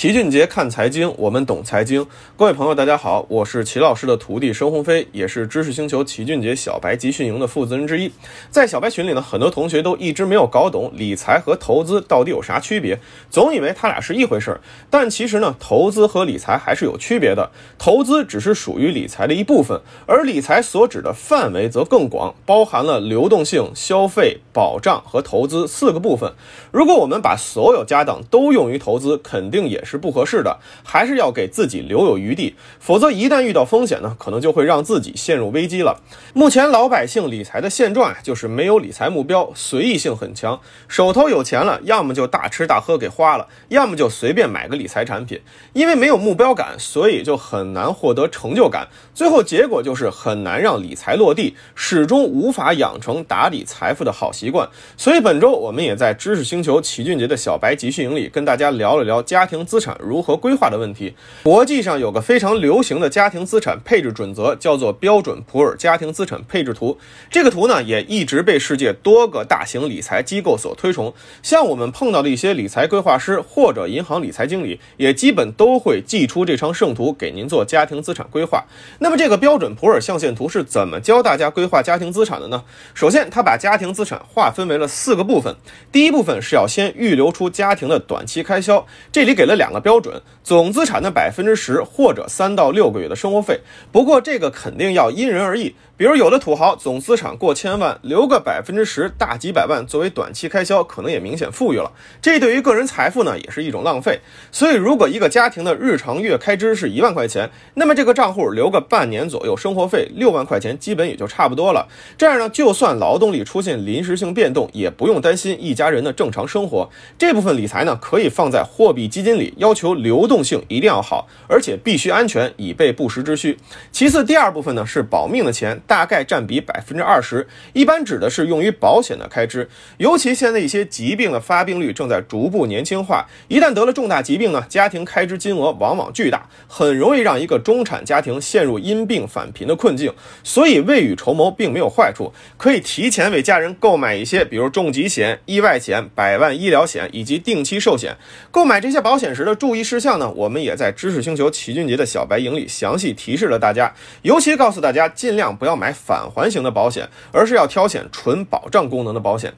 齐俊杰看财经，我们懂财经。各位朋友，大家好，我是齐老师的徒弟申鸿飞，也是知识星球齐俊杰小白集训营的负责人之一。在小白群里呢，很多同学都一直没有搞懂理财和投资到底有啥区别，总以为它俩是一回事儿。但其实呢，投资和理财还是有区别的。投资只是属于理财的一部分，而理财所指的范围则更广，包含了流动性、消费、保障和投资四个部分。如果我们把所有家当都用于投资，肯定也是不合适的，还是要给自己留有余地，否则一旦遇到风险呢，可能就会让自己陷入危机了。目前老百姓理财的现状啊，就是没有理财目标，随意性很强，手头有钱了，要么就大吃大喝给花了，要么就随便买个理财产品。因为没有目标感，所以就很难获得成就感，最后结果就是很难让理财落地，始终无法养成打理财富的好习惯。所以本周我们也在知识星球齐俊杰的小白集训营里跟大家聊了聊家庭资产如何规划的问题。国际上有个非常流行的家庭资产配置准则，叫做标准普尔家庭资产配置图。这个图呢，也一直被世界多个大型理财机构所推崇。像我们碰到的一些理财规划师或者银行理财经理，也基本都会寄出这张圣图给您做家庭资产规划。那么这个标准普尔象限图是怎么教大家规划家庭资产的呢？首先，它把家庭资产划分为了四个部分。第一部分是要先预留出家庭的短期开销，这里给了两个标准：总资产的百分之十，或者三到六个月的生活费。不过这个肯定要因人而异。比如有的土豪总资产过千万，留个百分之十，大几百万作为短期开销，可能也明显富裕了。这对于个人财富呢，也是一种浪费。所以，如果一个家庭的日常月开支是一万块钱，那么这个账户留个半年左右，生活费六万块钱，基本也就差不多了。这样呢，就算劳动力出现临时性变动，也不用担心一家人的正常生活。这部分理财呢，可以放在货币基金里，要求流动性一定要好，而且必须安全，以备不时之需。其次，第二部分呢是保命的钱。大概占比百分之二十，一般指的是用于保险的开支。尤其现在一些疾病的发病率正在逐步年轻化，一旦得了重大疾病呢，家庭开支金额往往巨大，很容易让一个中产家庭陷入因病返贫的困境。所以未雨绸缪并没有坏处，可以提前为家人购买一些，比如重疾险、意外险、百万医疗险以及定期寿险。购买这些保险时的注意事项呢，我们也在知识星球齐俊杰的小白营里详细提示了大家，尤其告诉大家尽量不要。买返还型的保险，而是要挑选纯保障功能的保险。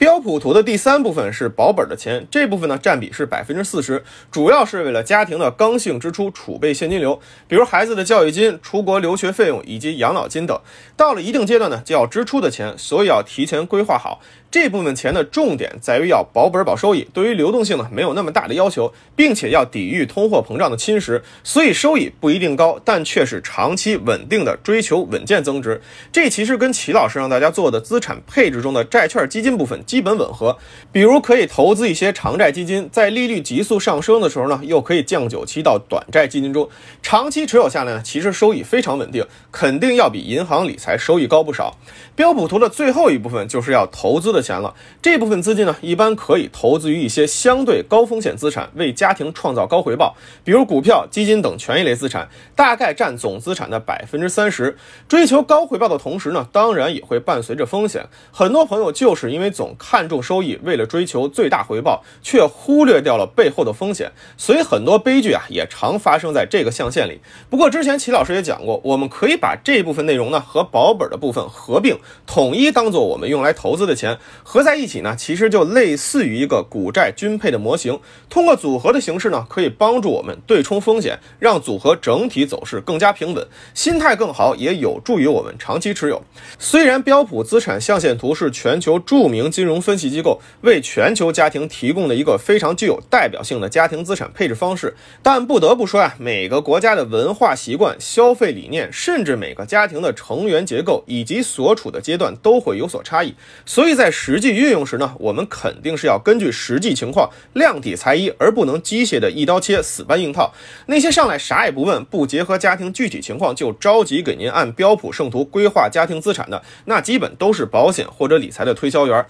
标普图的第三部分是保本的钱，这部分呢占比是百分之四十，主要是为了家庭的刚性支出储备现金流，比如孩子的教育金、出国留学费用以及养老金等。到了一定阶段呢，就要支出的钱，所以要提前规划好。这部分钱的重点在于要保本保收益，对于流动性呢没有那么大的要求，并且要抵御通货膨胀的侵蚀，所以收益不一定高，但却是长期稳定的追求稳健增值。这其实跟齐老师让大家做的资产配置中的债券基金部分基本吻合。比如可以投资一些长债基金，在利率急速上升的时候呢，又可以降九期到短债基金中，长期持有下来呢，其实收益非常稳定，肯定要比银行理财收益高不少。标普图的最后一部分就是要投资的。钱了，这部分资金呢，一般可以投资于一些相对高风险资产，为家庭创造高回报，比如股票、基金等权益类资产，大概占总资产的百分之三十。追求高回报的同时呢，当然也会伴随着风险。很多朋友就是因为总看重收益，为了追求最大回报，却忽略掉了背后的风险，所以很多悲剧啊，也常发生在这个象限里。不过之前齐老师也讲过，我们可以把这部分内容呢和保本的部分合并，统一当做我们用来投资的钱。合在一起呢，其实就类似于一个股债均配的模型。通过组合的形式呢，可以帮助我们对冲风险，让组合整体走势更加平稳，心态更好，也有助于我们长期持有。虽然标普资产象限图是全球著名金融融分析机构为全球家庭提供了一个非常具有代表性的家庭资产配置方式，但不得不说啊，每个国家的文化习惯、消费理念，甚至每个家庭的成员结构以及所处的阶段都会有所差异，所以在实际运用时呢，我们肯定是要根据实际情况量体裁衣，而不能机械的一刀切、死搬硬套。那些上来啥也不问、不结合家庭具体情况就着急给您按标普圣图规划家庭资产的，那基本都是保险或者理财的推销员。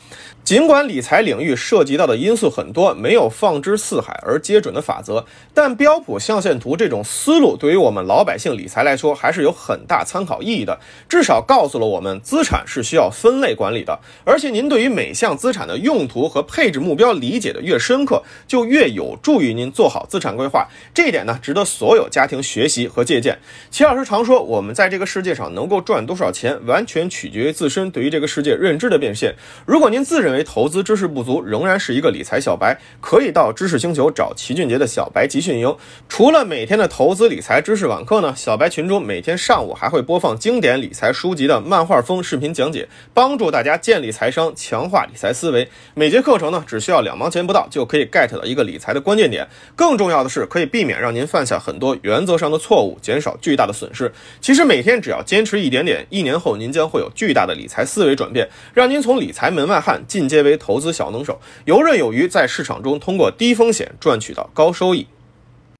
尽管理财领域涉及到的因素很多，没有放之四海而皆准的法则，但标普象限图这种思路对于我们老百姓理财来说还是有很大参考意义的。至少告诉了我们，资产是需要分类管理的。而且您对于每项资产的用途和配置目标理解的越深刻，就越有助于您做好资产规划。这一点呢，值得所有家庭学习和借鉴。齐老师常说，我们在这个世界上能够赚多少钱，完全取决于自身对于这个世界认知的变现。如果您自认为投资知识不足，仍然是一个理财小白，可以到知识星球找齐俊杰的小白集训营。除了每天的投资理财知识网课呢，小白群中每天上午还会播放经典理财书籍的漫画风视频讲解，帮助大家建立财商，强化理财思维。每节课程呢，只需要两毛钱不到，就可以 get 到一个理财的关键点。更重要的是，可以避免让您犯下很多原则上的错误，减少巨大的损失。其实每天只要坚持一点点，一年后您将会有巨大的理财思维转变，让您从理财门外汉进阶为投资小能手，游刃有余，在市场中通过低风险赚取到高收益。